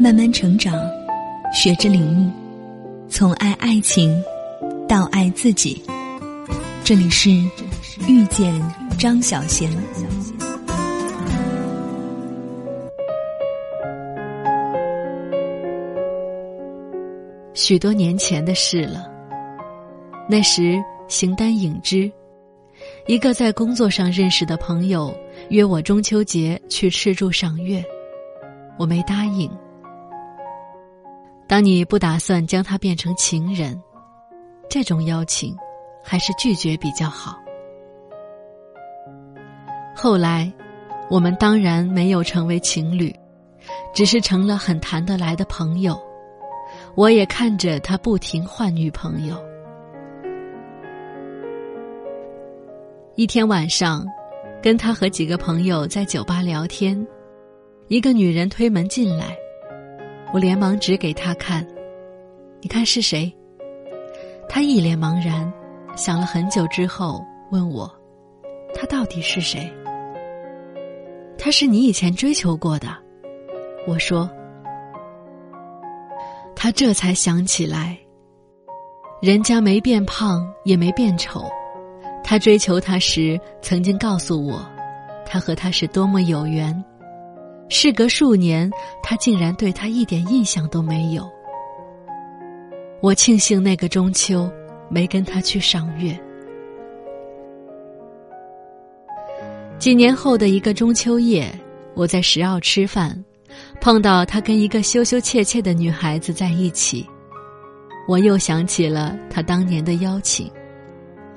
慢慢成长，学着领悟，从爱爱情到爱自己。这里是遇见张小贤。许多年前的事了，那时形单影只，一个在工作上认识的朋友约我中秋节去赤柱赏月，我没答应。当你不打算将他变成情人，这种邀请，还是拒绝比较好。后来，我们当然没有成为情侣，只是成了很谈得来的朋友。我也看着他不停换女朋友。一天晚上，跟他和几个朋友在酒吧聊天，一个女人推门进来。我连忙指给他看，你看是谁？他一脸茫然，想了很久之后问我：“他到底是谁？”他是你以前追求过的。我说。他这才想起来，人家没变胖也没变丑，他追求他时曾经告诉我，他和他是多么有缘。事隔数年，他竟然对他一点印象都没有。我庆幸那个中秋没跟他去赏月。几年后的一个中秋夜，我在石澳吃饭，碰到他跟一个羞羞怯怯的女孩子在一起，我又想起了他当年的邀请，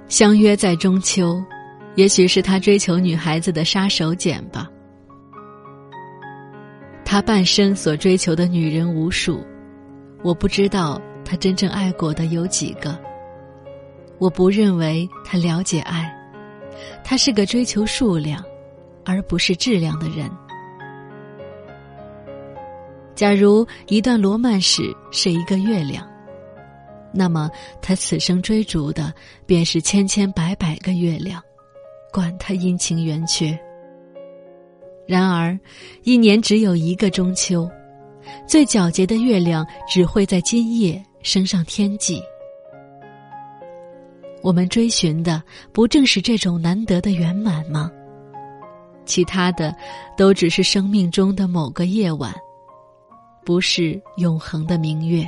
相约在中秋，也许是他追求女孩子的杀手锏吧。他半生所追求的女人无数，我不知道他真正爱过的有几个。我不认为他了解爱，他是个追求数量，而不是质量的人。假如一段罗曼史是一个月亮，那么他此生追逐的便是千千百百个月亮，管他阴晴圆缺。然而，一年只有一个中秋，最皎洁的月亮只会在今夜升上天际。我们追寻的不正是这种难得的圆满吗？其他的，都只是生命中的某个夜晚，不是永恒的明月。